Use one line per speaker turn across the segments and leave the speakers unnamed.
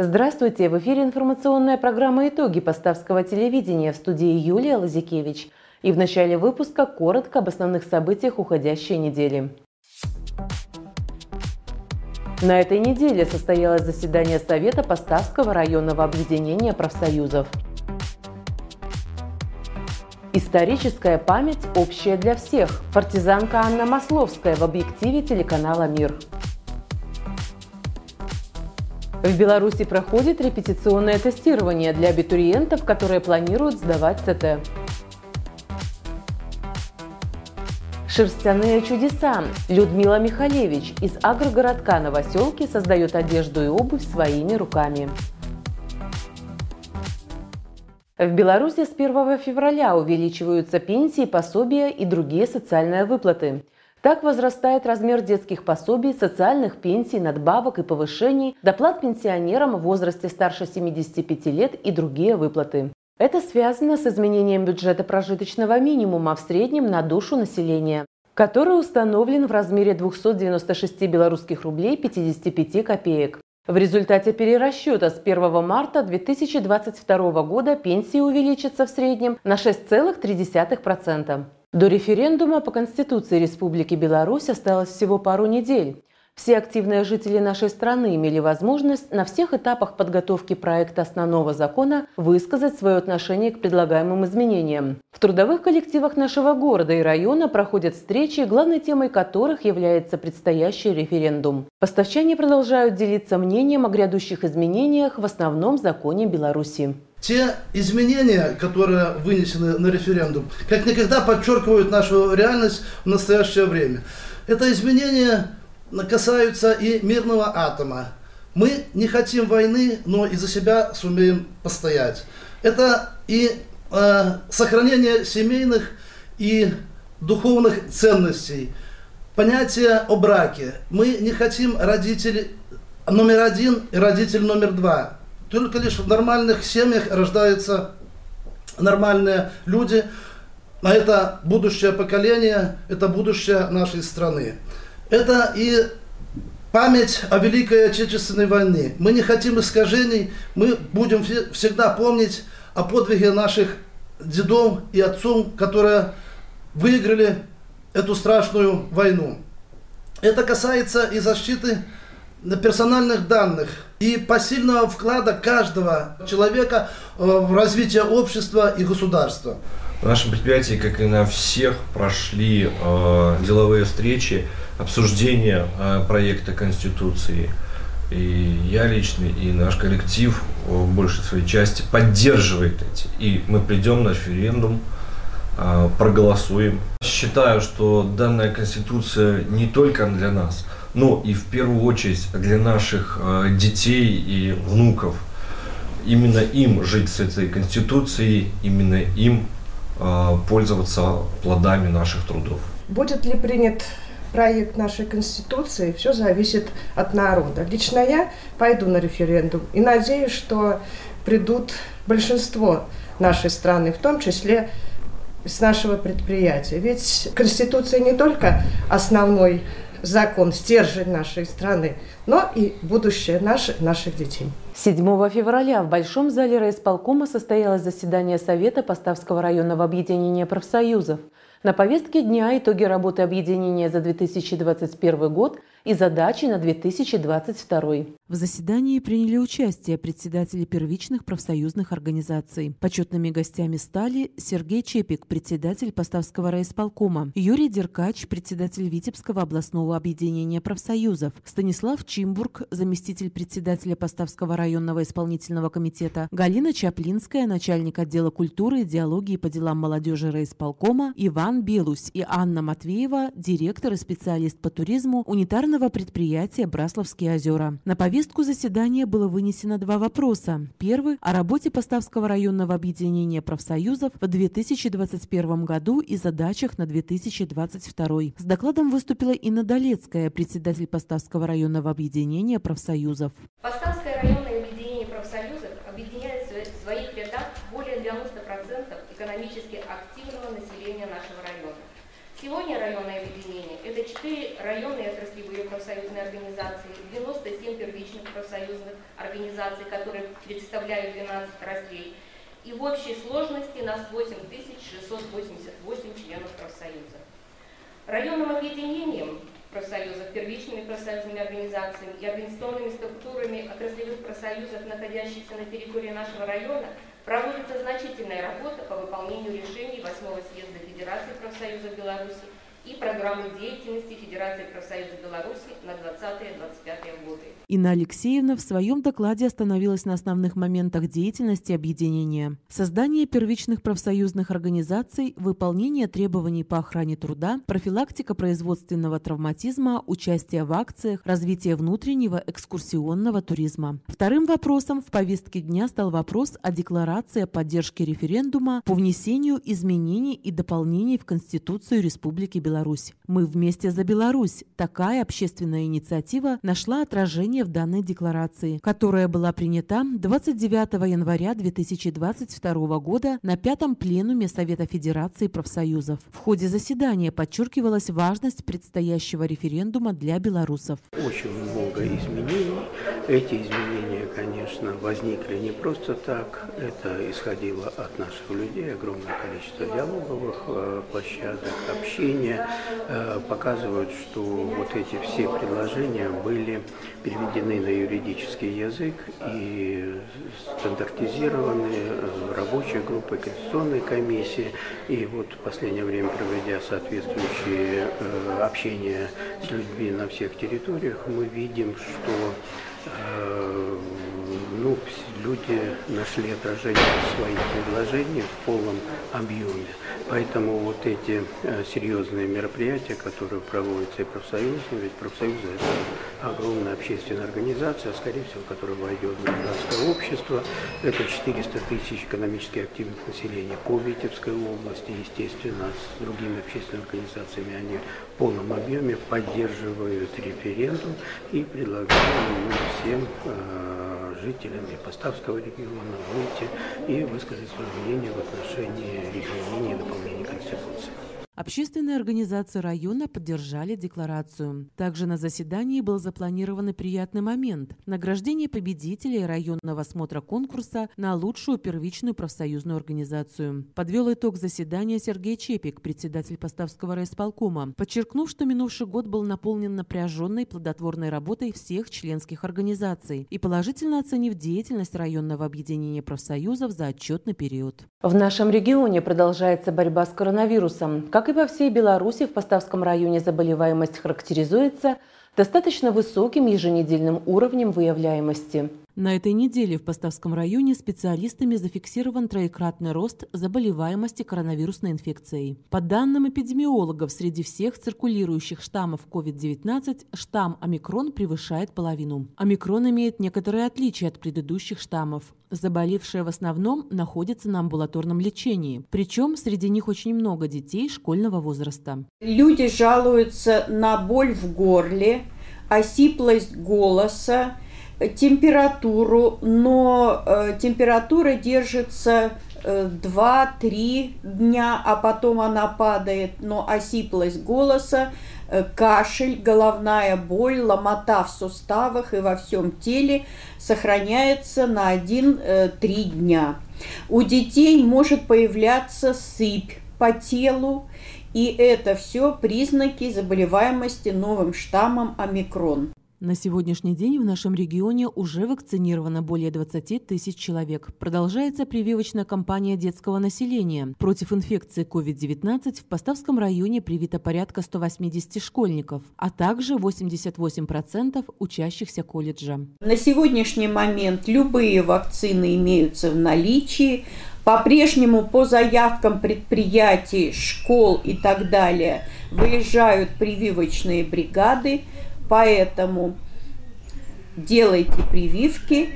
Здравствуйте! В эфире информационная программа «Итоги Поставского телевидения» в студии Юлия Лазикевич. И в начале выпуска коротко об основных событиях уходящей недели. На этой неделе состоялось заседание Совета Поставского районного объединения профсоюзов. Историческая память общая для всех. Партизанка Анна Масловская в объективе телеканала «Мир». В Беларуси проходит репетиционное тестирование для абитуриентов, которые планируют сдавать ЦТ. Шерстяные чудеса. Людмила Михалевич из агрогородка Новоселки создает одежду и обувь своими руками. В Беларуси с 1 февраля увеличиваются пенсии, пособия и другие социальные выплаты. Так возрастает размер детских пособий, социальных пенсий, надбавок и повышений, доплат пенсионерам в возрасте старше 75 лет и другие выплаты. Это связано с изменением бюджета прожиточного минимума в среднем на душу населения, который установлен в размере 296 белорусских рублей 55 копеек. В результате перерасчета с 1 марта 2022 года пенсии увеличатся в среднем на 6,3%. До референдума по Конституции Республики Беларусь осталось всего пару недель. Все активные жители нашей страны имели возможность на всех этапах подготовки проекта основного закона высказать свое отношение к предлагаемым изменениям. В трудовых коллективах нашего города и района проходят встречи, главной темой которых является предстоящий референдум. Поставчане продолжают делиться мнением о грядущих изменениях в основном законе Беларуси.
Те изменения, которые вынесены на референдум, как никогда подчеркивают нашу реальность в настоящее время. Это изменения касаются и мирного атома. Мы не хотим войны, но и за себя сумеем постоять. Это и э, сохранение семейных и духовных ценностей. Понятие о браке. Мы не хотим родителей номер один и родитель номер два. Только лишь в нормальных семьях рождаются нормальные люди, а это будущее поколение, это будущее нашей страны. Это и память о Великой Отечественной войне. Мы не хотим искажений, мы будем всегда помнить о подвиге наших дедов и отцов, которые выиграли эту страшную войну. Это касается и защиты персональных данных и посильного вклада каждого человека э, в развитие общества и государства.
На нашем предприятии, как и на всех, прошли э, деловые встречи, обсуждения э, проекта Конституции. И я лично, и наш коллектив в большей своей части поддерживает эти. И мы придем на референдум, э, проголосуем. Считаю, что данная Конституция не только для нас – но и в первую очередь для наших э, детей и внуков. Именно им жить с этой конституцией, именно им э, пользоваться плодами наших трудов.
Будет ли принят проект нашей Конституции, все зависит от народа. Лично я пойду на референдум и надеюсь, что придут большинство нашей страны, в том числе с нашего предприятия. Ведь Конституция не только основной закон, стержень нашей страны, но и будущее наших, наших детей.
7 февраля в Большом зале райисполкома состоялось заседание Совета Поставского районного объединения профсоюзов – на повестке дня итоги работы объединения за 2021 год и задачи на 2022. В заседании приняли участие председатели первичных профсоюзных организаций. Почетными гостями стали Сергей Чепик, председатель Поставского райисполкома, Юрий Деркач, председатель Витебского областного объединения профсоюзов, Станислав Чимбург, заместитель председателя Поставского районного исполнительного комитета, Галина Чаплинская, начальник отдела культуры, идеологии по делам молодежи райисполкома, Иван Белусь и Анна Матвеева, директор и специалист по туризму унитарного предприятия «Брасловские озера». На повестку заседания было вынесено два вопроса. Первый – о работе Поставского районного объединения профсоюзов в 2021 году и задачах на 2022. С докладом выступила Инна Долецкая, председатель Поставского районного объединения профсоюзов.
Поставское районное объединение профсоюзов объединяет в своих рядах более 90% экономически активного населения нашего Сегодня районное объединение – это четыре районные отраслевые профсоюза профсоюзные организации, 97 первичных профсоюзных организаций, которые представляют 12 отраслей, и в общей сложности нас 8688 членов профсоюза. Районным объединением профсоюзов, первичными профсоюзными организациями и организационными структурами отраслевых профсоюзов, находящихся на территории нашего района, проводится значительная работа по выполнению решений 8 съезда Федерации профсоюзов Беларуси и программы деятельности Федерации профсоюзов Беларуси на 20-25 годы.
Инна Алексеевна в своем докладе остановилась на основных моментах деятельности объединения. Создание первичных профсоюзных организаций, выполнение требований по охране труда, профилактика производственного травматизма, участие в акциях, развитие внутреннего экскурсионного туризма. Вторым вопросом в повестке дня стал вопрос о декларации о поддержке референдума по внесению изменений и дополнений в Конституцию Республики Беларусь. Беларусь. Мы вместе за Беларусь. Такая общественная инициатива нашла отражение в данной декларации, которая была принята 29 января 2022 года на пятом пленуме Совета Федерации профсоюзов. В ходе заседания подчеркивалась важность предстоящего референдума для белорусов.
Очень много изменений. Эти изменения, конечно, возникли не просто так. Это исходило от наших людей, огромное количество диалоговых э, площадок, общения, Э, показывают, что вот эти все предложения были переведены на юридический язык и стандартизированы рабочей группой, конституционной комиссии. И вот в последнее время, проведя соответствующие э, общения с людьми на всех территориях, мы видим, что э, ну, люди нашли отражение своих предложений в полном объеме. Поэтому вот эти э, серьезные мероприятия, которые проводятся и профсоюзом, ведь профсоюзы это огромная общественная организация, скорее всего, которая войдет в гражданское общество. Это 400 тысяч экономически активных населения по Витебской области, естественно, с другими общественными организациями они в полном объеме поддерживают референдум и предлагают всем э, жителям и Поставского региона выйти и высказать свое мнение в отношении изменения и дополнения Конституции.
Общественные организации района поддержали декларацию. Также на заседании был запланирован приятный момент – награждение победителей районного смотра конкурса на лучшую первичную профсоюзную организацию. Подвел итог заседания Сергей Чепик, председатель Поставского райисполкома, подчеркнув, что минувший год был наполнен напряженной плодотворной работой всех членских организаций и положительно оценив деятельность районного объединения профсоюзов за отчетный период. В нашем регионе продолжается борьба с коронавирусом. Как и во всей Беларуси, в Поставском районе заболеваемость характеризуется достаточно высоким еженедельным уровнем выявляемости. На этой неделе в Поставском районе специалистами зафиксирован троекратный рост заболеваемости коронавирусной инфекцией. По данным эпидемиологов, среди всех циркулирующих штаммов COVID-19 штамм омикрон превышает половину. Омикрон имеет некоторые отличия от предыдущих штаммов. Заболевшие в основном находятся на амбулаторном лечении. Причем среди них очень много детей школьного возраста.
Люди жалуются на боль в горле, осиплость голоса, температуру, но э, температура держится э, 2-3 дня, а потом она падает, но осиплость голоса, э, кашель, головная боль, ломота в суставах и во всем теле сохраняется на 1-3 э, дня. У детей может появляться сыпь по телу, и это все признаки заболеваемости новым штаммом омикрон.
На сегодняшний день в нашем регионе уже вакцинировано более 20 тысяч человек. Продолжается прививочная кампания детского населения. Против инфекции COVID-19 в Поставском районе привито порядка 180 школьников, а также 88% учащихся колледжа.
На сегодняшний момент любые вакцины имеются в наличии. По-прежнему по заявкам предприятий, школ и так далее выезжают прививочные бригады – Поэтому делайте прививки,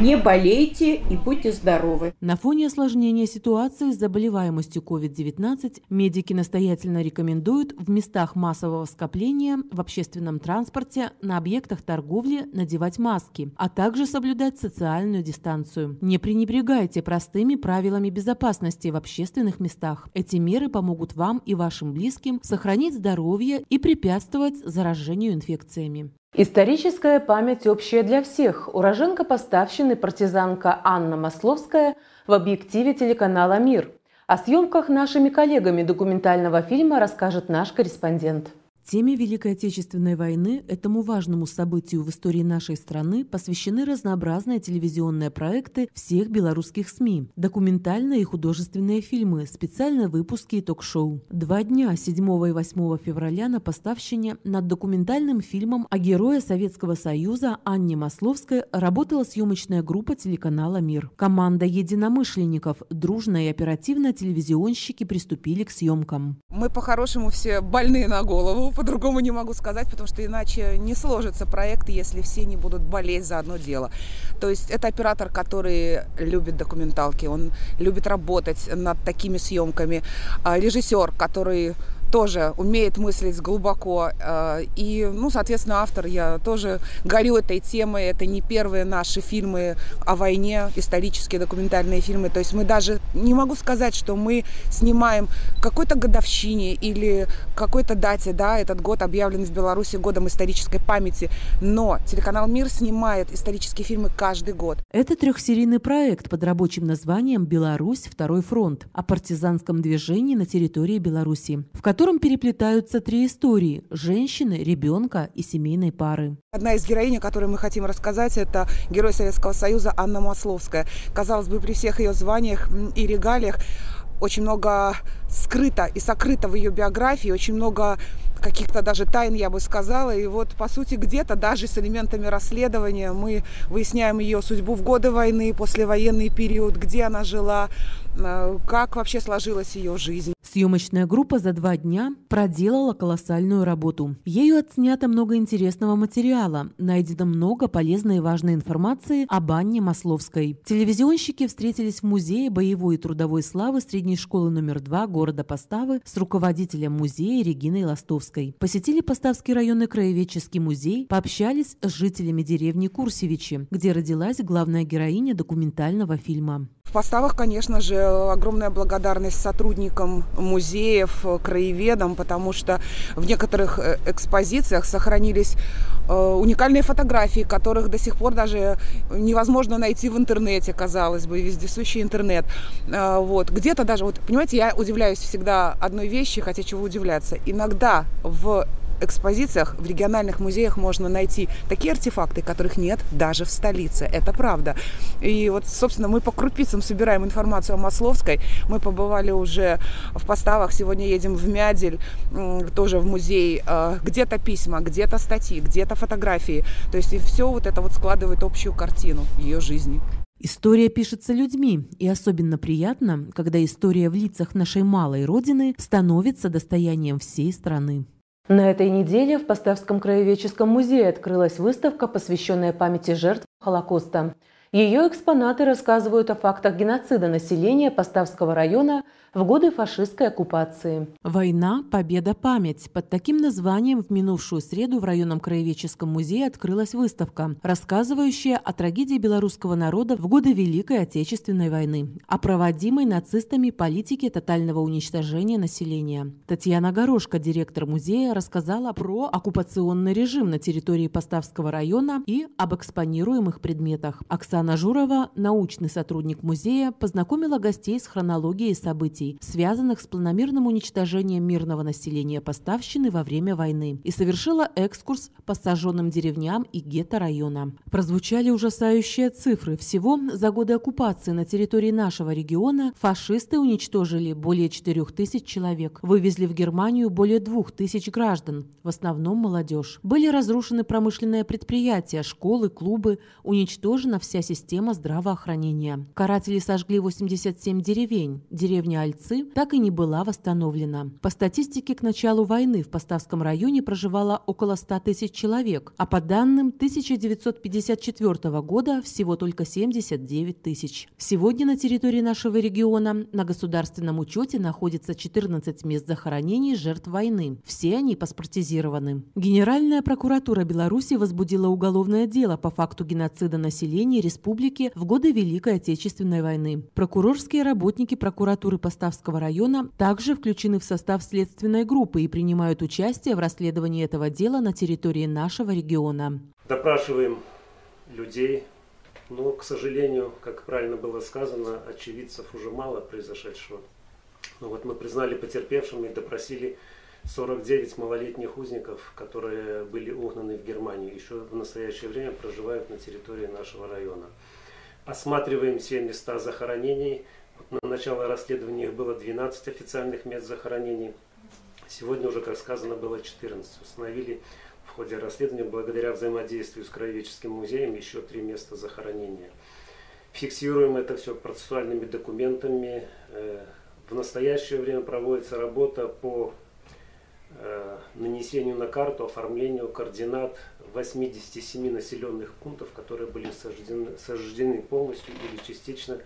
Не болейте и будьте здоровы.
На фоне осложнения ситуации с заболеваемостью COVID-19 медики настоятельно рекомендуют в местах массового скопления, в общественном транспорте, на объектах торговли надевать маски, а также соблюдать социальную дистанцию. Не пренебрегайте простыми правилами безопасности в общественных местах. Эти меры помогут вам и вашим близким сохранить здоровье и препятствовать заражению инфекциями. Историческая память общая для всех. Уроженка поставщины партизанка Анна Масловская в объективе телеканала «Мир». О съемках нашими коллегами документального фильма расскажет наш корреспондент. Теме Великой Отечественной войны, этому важному событию в истории нашей страны, посвящены разнообразные телевизионные проекты всех белорусских СМИ, документальные и художественные фильмы, специальные выпуски и ток-шоу. Два дня, 7 и 8 февраля, на поставщине над документальным фильмом о герое Советского Союза Анне Масловской работала съемочная группа телеканала «Мир». Команда единомышленников, дружно и оперативно телевизионщики приступили к съемкам.
Мы по-хорошему все больные на голову, по-другому не могу сказать, потому что иначе не сложится проект, если все не будут болеть за одно дело. То есть это оператор, который любит документалки, он любит работать над такими съемками. А режиссер, который тоже умеет мыслить глубоко. Э, и, ну, соответственно, автор, я тоже горю этой темой. Это не первые наши фильмы о войне, исторические документальные фильмы. То есть мы даже, не могу сказать, что мы снимаем какой-то годовщине или какой-то дате, да, этот год объявлен в Беларуси годом исторической памяти. Но телеканал «Мир» снимает исторические фильмы каждый год.
Это трехсерийный проект под рабочим названием «Беларусь. Второй фронт» о партизанском движении на территории Беларуси, в котором котором переплетаются три истории – женщины, ребенка и семейной пары.
Одна из героинь, о которой мы хотим рассказать, это герой Советского Союза Анна Масловская. Казалось бы, при всех ее званиях и регалиях очень много скрыто и сокрыто в ее биографии, очень много каких-то даже тайн, я бы сказала. И вот, по сути, где-то даже с элементами расследования мы выясняем ее судьбу в годы войны, послевоенный период, где она жила, как вообще сложилась ее жизнь.
Съемочная группа за два дня проделала колоссальную работу. Ею отснято много интересного материала, найдено много полезной и важной информации об Анне Масловской. Телевизионщики встретились в Музее боевой и трудовой славы средней школы номер два города Поставы с руководителем музея Региной Ластовской. Посетили Поставский районный краеведческий музей, пообщались с жителями деревни Курсевичи, где родилась главная героиня документального фильма.
В поставах, конечно же, огромная благодарность сотрудникам музеев, краеведам, потому что в некоторых э, экспозициях сохранились э, уникальные фотографии, которых до сих пор даже невозможно найти в интернете, казалось бы, вездесущий интернет. Э, вот. Где-то даже, вот, понимаете, я удивляюсь всегда одной вещи, хотя чего удивляться. Иногда в экспозициях в региональных музеях можно найти такие артефакты, которых нет даже в столице. Это правда. И вот, собственно, мы по крупицам собираем информацию о Масловской. Мы побывали уже в поставах. Сегодня едем в Мядель, тоже в музей. А, где-то письма, где-то статьи, где-то фотографии. То есть и все вот это вот складывает общую картину ее жизни.
История пишется людьми, и особенно приятно, когда история в лицах нашей малой родины становится достоянием всей страны. На этой неделе в Поставском краеведческом музее открылась выставка, посвященная памяти жертв Холокоста. Ее экспонаты рассказывают о фактах геноцида населения Поставского района в годы фашистской оккупации. «Война. Победа. Память». Под таким названием в минувшую среду в районном краеведческом музее открылась выставка, рассказывающая о трагедии белорусского народа в годы Великой Отечественной войны, о проводимой нацистами политике тотального уничтожения населения. Татьяна Горошко, директор музея, рассказала про оккупационный режим на территории Поставского района и об экспонируемых предметах. Оксана Журова, научный сотрудник музея, познакомила гостей с хронологией событий связанных с планомерным уничтожением мирного населения Поставщины во время войны, и совершила экскурс по сожженным деревням и гетто района. Прозвучали ужасающие цифры. Всего за годы оккупации на территории нашего региона фашисты уничтожили более 4 тысяч человек, вывезли в Германию более 2 тысяч граждан, в основном молодежь. Были разрушены промышленные предприятия, школы, клубы, уничтожена вся система система здравоохранения. Каратели сожгли 87 деревень. Деревня Альцы так и не была восстановлена. По статистике, к началу войны в Поставском районе проживало около 100 тысяч человек, а по данным 1954 года всего только 79 тысяч. Сегодня на территории нашего региона на государственном учете находится 14 мест захоронений жертв войны. Все они паспортизированы. Генеральная прокуратура Беларуси возбудила уголовное дело по факту геноцида населения республики в годы Великой Отечественной войны. Прокурорские работники прокуратуры Поставского района также включены в состав следственной группы и принимают участие в расследовании этого дела на территории нашего региона.
Допрашиваем людей, но, к сожалению, как правильно было сказано, очевидцев уже мало произошедшего. Но вот мы признали потерпевшими и допросили 49 малолетних узников, которые были угнаны в Германию, еще в настоящее время проживают на территории нашего района. Осматриваем все места захоронений. На начало расследования их было 12 официальных мест захоронений. Сегодня уже, как сказано, было 14. Установили в ходе расследования, благодаря взаимодействию с Краеведческим музеем, еще три места захоронения. Фиксируем это все процессуальными документами. Э, в настоящее время проводится работа по нанесению на карту, оформлению координат 87 населенных пунктов, которые были сожжены, сожжены полностью или частично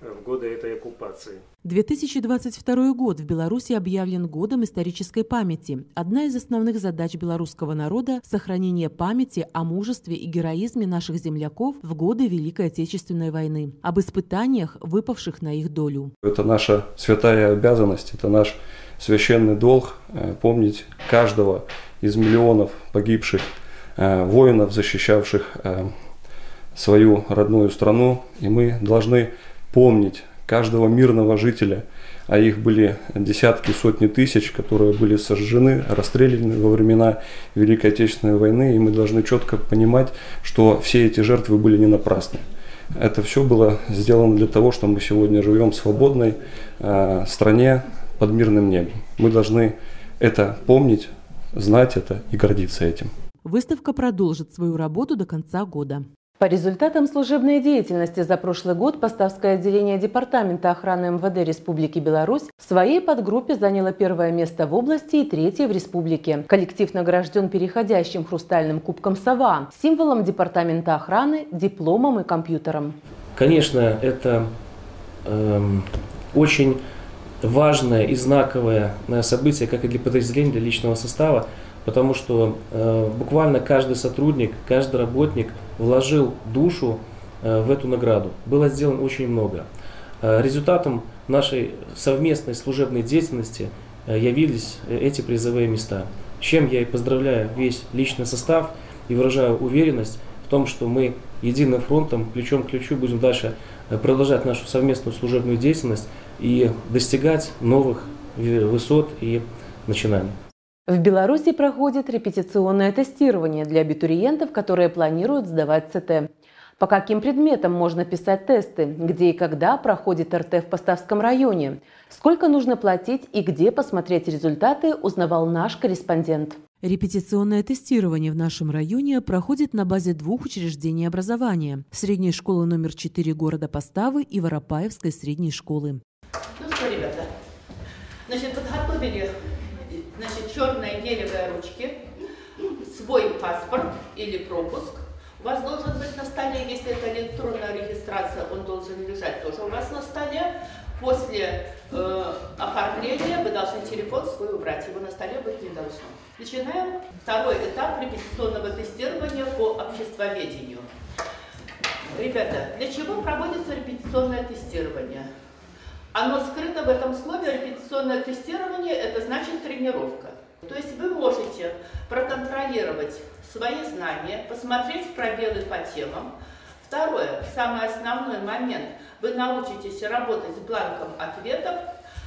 э, в годы этой оккупации.
2022 год в Беларуси объявлен годом исторической памяти. Одна из основных задач белорусского народа – сохранение памяти о мужестве и героизме наших земляков в годы Великой Отечественной войны, об испытаниях, выпавших на их долю.
Это наша святая обязанность, это наш священный долг э, помнить каждого из миллионов погибших э, воинов, защищавших э, свою родную страну. И мы должны помнить каждого мирного жителя, а их были десятки, сотни тысяч, которые были сожжены, расстреляны во времена Великой Отечественной войны, и мы должны четко понимать, что все эти жертвы были не напрасны. Это все было сделано для того, что мы сегодня живем в свободной э, стране, под мирным небом. Мы должны это помнить, знать это и гордиться этим.
Выставка продолжит свою работу до конца года. По результатам служебной деятельности за прошлый год Поставское отделение Департамента охраны МВД Республики Беларусь в своей подгруппе заняло первое место в области и третье в республике. Коллектив награжден переходящим хрустальным кубком «Сова», символом Департамента охраны, дипломом и компьютером.
Конечно, это эм, очень важное и знаковое событие как и для подразделения, для личного состава, потому что э, буквально каждый сотрудник, каждый работник вложил душу э, в эту награду. Было сделано очень много. Э, результатом нашей совместной служебной деятельности э, явились э, эти призовые места. Чем я и поздравляю весь личный состав и выражаю уверенность в том, что мы единым фронтом, плечом к плечу будем дальше э, продолжать нашу совместную служебную деятельность и достигать новых высот и начинаний.
В Беларуси проходит репетиционное тестирование для абитуриентов, которые планируют сдавать ЦТ. По каким предметам можно писать тесты, где и когда проходит РТ в Поставском районе, сколько нужно платить и где посмотреть результаты, узнавал наш корреспондент. Репетиционное тестирование в нашем районе проходит на базе двух учреждений образования – средней школы номер 4 города Поставы и Воропаевской средней школы.
Что, ребята, значит, подготовили значит, черные гелевые ручки, свой паспорт или пропуск. У вас должен быть на столе, если это электронная регистрация, он должен лежать тоже у вас на столе. После э, оформления вы должны телефон свой убрать, его на столе быть не должно. Начинаем второй этап репетиционного тестирования по обществоведению. Ребята, для чего проводится репетиционное тестирование? Оно скрыто в этом слове репетиционное тестирование, это значит тренировка. То есть вы можете проконтролировать свои знания, посмотреть пробелы по темам. Второе, самый основной момент, вы научитесь работать с бланком ответов.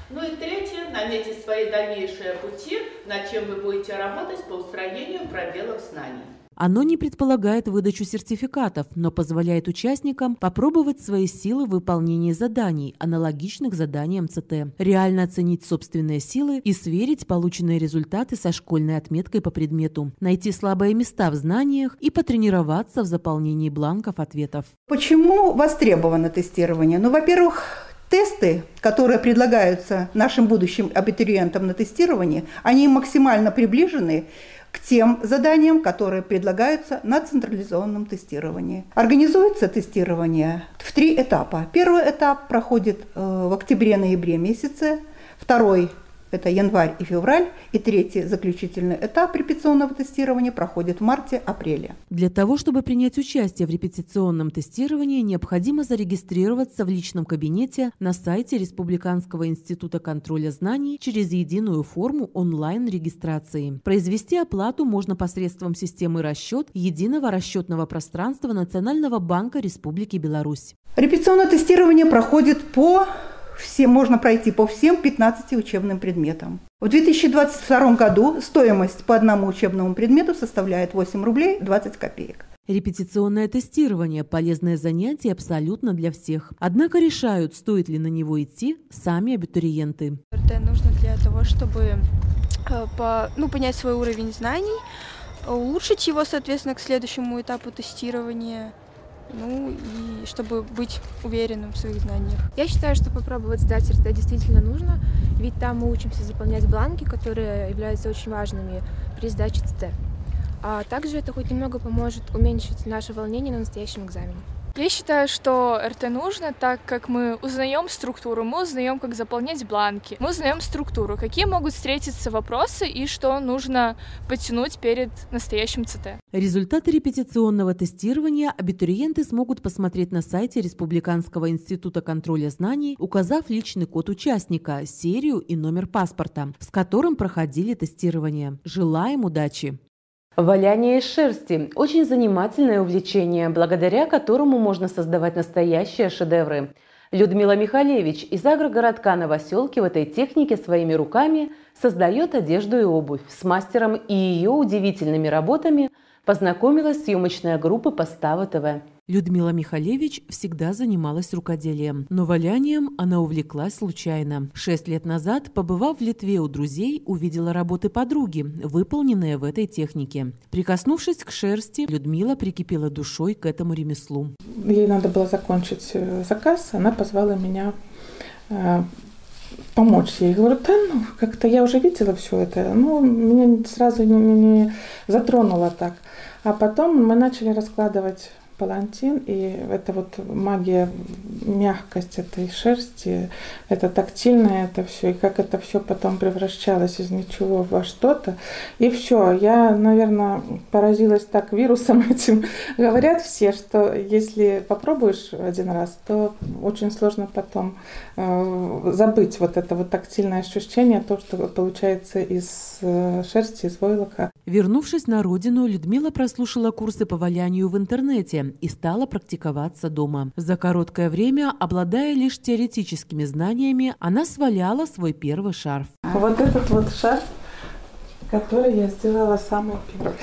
Ну и третье, наметить свои дальнейшие пути, над чем вы будете работать по устранению пробелов знаний.
Оно не предполагает выдачу сертификатов, но позволяет участникам попробовать свои силы в выполнении заданий, аналогичных заданиям ЦТ, реально оценить собственные силы и сверить полученные результаты со школьной отметкой по предмету, найти слабые места в знаниях и потренироваться в заполнении бланков ответов.
Почему востребовано тестирование? Ну, во-первых, тесты, которые предлагаются нашим будущим абитуриентам на тестирование, они максимально приближены к тем заданиям, которые предлагаются на централизованном тестировании. Организуется тестирование в три этапа. Первый этап проходит э, в октябре-ноябре месяце, второй это январь и февраль. И третий заключительный этап репетиционного тестирования проходит в марте-апреле.
Для того, чтобы принять участие в репетиционном тестировании, необходимо зарегистрироваться в личном кабинете на сайте Республиканского института контроля знаний через единую форму онлайн-регистрации. Произвести оплату можно посредством системы расчет единого расчетного пространства Национального банка Республики Беларусь.
Репетиционное тестирование проходит по все, можно пройти по всем 15 учебным предметам. В 2022 году стоимость по одному учебному предмету составляет 8 рублей 20 копеек.
Репетиционное тестирование – полезное занятие абсолютно для всех. Однако решают, стоит ли на него идти сами абитуриенты.
РТ нужно для того, чтобы э, по, ну, понять свой уровень знаний, улучшить его, соответственно, к следующему этапу тестирования – ну и чтобы быть уверенным в своих знаниях.
Я считаю, что попробовать сдать РТ действительно нужно, ведь там мы учимся заполнять бланки, которые являются очень важными при сдаче ЦТ. А также это хоть немного поможет уменьшить наше волнение на настоящем экзамене.
Я считаю, что РТ нужно, так как мы узнаем структуру, мы узнаем, как заполнять бланки, мы узнаем структуру, какие могут встретиться вопросы и что нужно подтянуть перед настоящим ЦТ.
Результаты репетиционного тестирования абитуриенты смогут посмотреть на сайте Республиканского института контроля знаний, указав личный код участника, серию и номер паспорта, с которым проходили тестирование. Желаем удачи! Валяние из шерсти – очень занимательное увлечение, благодаря которому можно создавать настоящие шедевры. Людмила Михалевич из агрогородка Новоселки в этой технике своими руками создает одежду и обувь. С мастером и ее удивительными работами познакомилась съемочная группа «Постава ТВ». Людмила Михалевич всегда занималась рукоделием, но валянием она увлеклась случайно. Шесть лет назад, побывав в Литве у друзей, увидела работы подруги, выполненные в этой технике. Прикоснувшись к шерсти, Людмила прикипела душой к этому ремеслу.
Ей надо было закончить э, заказ, она позвала меня э, помочь ей. Я говорю, да ну, как-то я уже видела все это, ну, меня сразу не, не, не затронуло так. А потом мы начали раскладывать палантин, и это вот магия, мягкость этой шерсти, это тактильное это все, и как это все потом превращалось из ничего во что-то. И все, я, наверное, поразилась так вирусом этим. Говорят все, что если попробуешь один раз, то очень сложно потом э, забыть вот это вот тактильное ощущение, то, что получается из э, шерсти, из войлока.
Вернувшись на родину, Людмила прослушала курсы по валянию в интернете и стала практиковаться дома. За короткое время, обладая лишь теоретическими знаниями, она сваляла свой первый шарф.
Вот этот вот шарф, который я сделала самый первый.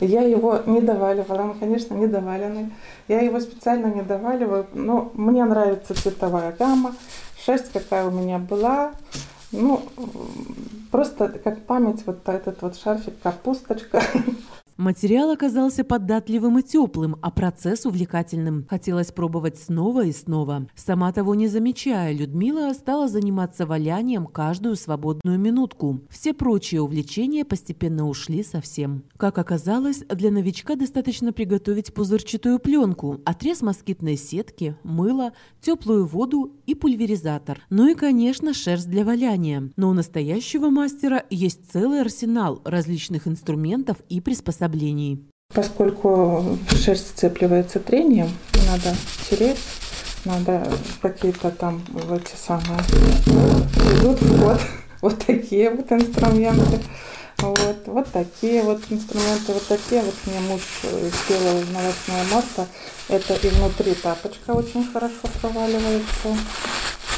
Я его не доваливала, он, конечно, не доваленный. Я его специально не доваливаю, но мне нравится цветовая гамма, шерсть какая у меня была. Ну, просто как память вот этот вот шарфик, капусточка.
Материал оказался податливым и теплым, а процесс увлекательным. Хотелось пробовать снова и снова. Сама того не замечая, Людмила стала заниматься валянием каждую свободную минутку. Все прочие увлечения постепенно ушли совсем. Как оказалось, для новичка достаточно приготовить пузырчатую пленку, отрез москитной сетки, мыло, теплую воду и пульверизатор. Ну и, конечно, шерсть для валяния. Но у настоящего мастера есть целый арсенал различных инструментов и приспособлений приспособлений.
Поскольку шерсть сцепливается трением, надо тереть, надо какие-то там эти самые идут в вот такие вот инструменты. Вот, вот такие вот инструменты, вот такие вот мне муж сделал из новостного марта. Это и внутри тапочка очень хорошо проваливается,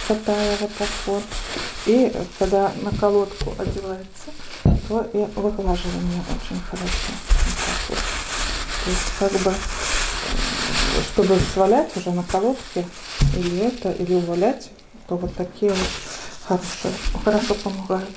шатая вот так вот. И когда на колодку одевается, то и выглаживание очень хорошо. То есть как бы, чтобы свалять уже на колодке или это, или увалять, то вот такие вот хорошие, хорошо помогают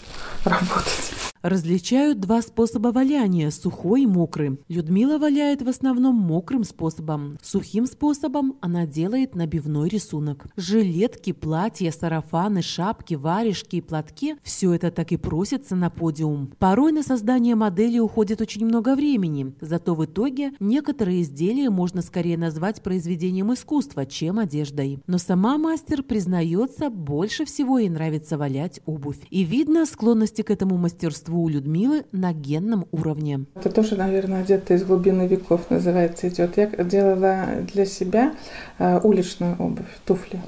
работать.
Различают два способа валяния – сухой и мокрый. Людмила валяет в основном мокрым способом. Сухим способом она делает набивной рисунок. Жилетки, платья, сарафаны, шапки, варежки и платки – все это так и просится на подиум. Порой на создание модели уходит очень много времени, зато в итоге некоторые изделия можно скорее назвать произведением искусства, чем одеждой. Но сама мастер признается, больше всего ей нравится валять обувь. И видно склонности к этому мастерству у Людмилы на генном уровне.
Это тоже, наверное, где-то из глубины веков называется идет. Я делала для себя э, уличную обувь, туфли.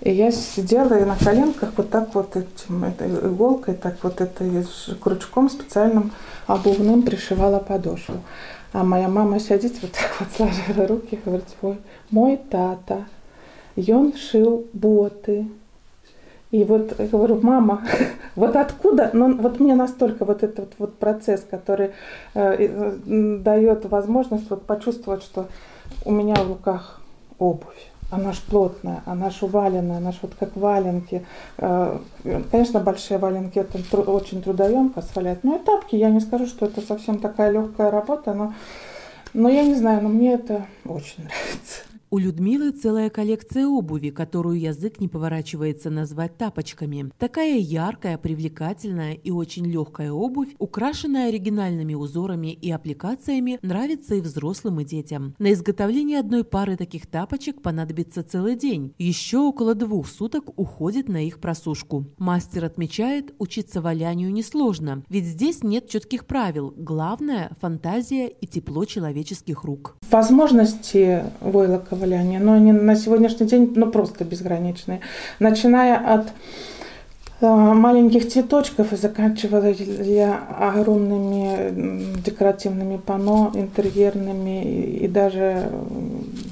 И я сидела и на коленках вот так вот этим, этой иголкой, так вот этой крючком специальным обувным пришивала подошву. А моя мама сидит вот так вот сложила руки говорит, ой, мой тата, он шил боты, и вот я говорю, мама, вот откуда, ну вот мне настолько вот этот вот процесс, который э, дает возможность вот почувствовать, что у меня в руках обувь. Она ж плотная, она ж уваленная, она ж вот как валенки. Э, конечно, большие валенки это очень трудоемко свалять. Но и тапки, я не скажу, что это совсем такая легкая работа, но, но я не знаю, но мне это очень нравится.
У Людмилы целая коллекция обуви, которую язык не поворачивается назвать тапочками. Такая яркая, привлекательная и очень легкая обувь, украшенная оригинальными узорами и аппликациями, нравится и взрослым, и детям. На изготовление одной пары таких тапочек понадобится целый день. Еще около двух суток уходит на их просушку. Мастер отмечает, учиться валянию несложно, ведь здесь нет четких правил. Главное – фантазия и тепло человеческих рук.
Возможности войлока валяния, но они на сегодняшний день ну, просто безграничные. Начиная от э, маленьких цветочков и заканчивая огромными декоративными панно, интерьерными и, и даже,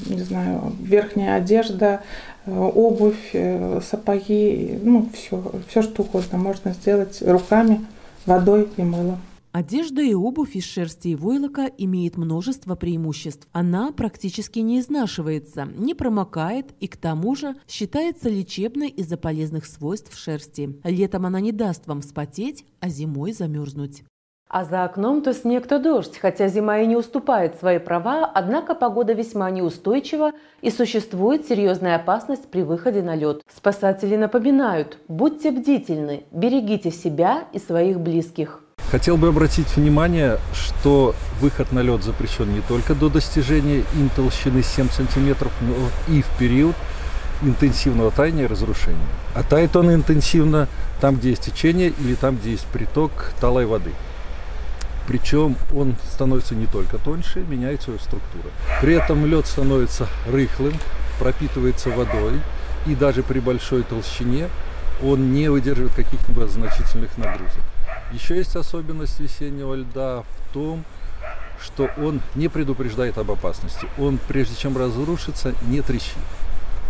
не знаю, верхняя одежда, э, обувь, э, сапоги, ну все, все что угодно можно сделать руками, водой и мылом.
Одежда и обувь из шерсти и войлока имеет множество преимуществ. Она практически не изнашивается, не промокает и к тому же считается лечебной из-за полезных свойств шерсти. Летом она не даст вам вспотеть, а зимой замерзнуть. А за окном то снег, то дождь. Хотя зима и не уступает свои права, однако погода весьма неустойчива и существует серьезная опасность при выходе на лед. Спасатели напоминают, будьте бдительны, берегите себя и своих близких.
Хотел бы обратить внимание, что выход на лед запрещен не только до достижения им толщины 7 сантиметров, но и в период интенсивного таяния и разрушения. А тает он интенсивно там, где есть течение или там, где есть приток талой воды. Причем он становится не только тоньше, меняет свою структуру. При этом лед становится рыхлым, пропитывается водой, и даже при большой толщине он не выдерживает каких-либо значительных нагрузок. Еще есть особенность весеннего льда в том, что он не предупреждает об опасности. Он, прежде чем разрушится, не трещит.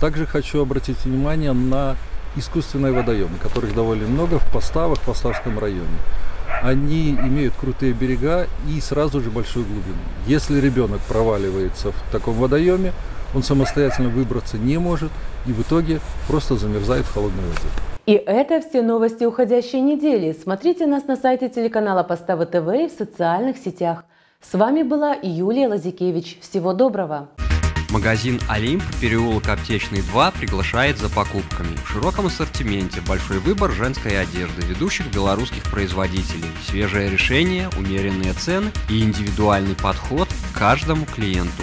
Также хочу обратить внимание на искусственные водоемы, которых довольно много в Поставах, в Поставском районе. Они имеют крутые берега и сразу же большую глубину. Если ребенок проваливается в таком водоеме, он самостоятельно выбраться не может и в итоге просто замерзает в холодной воде.
И это все новости уходящей недели. Смотрите нас на сайте телеканала Поставы ТВ и в социальных сетях. С вами была Юлия Лазикевич. Всего доброго!
Магазин «Олимп», переулок Аптечный 2 приглашает за покупками. В широком ассортименте большой выбор женской одежды ведущих белорусских производителей, свежее решение, умеренные цены и индивидуальный подход к каждому клиенту.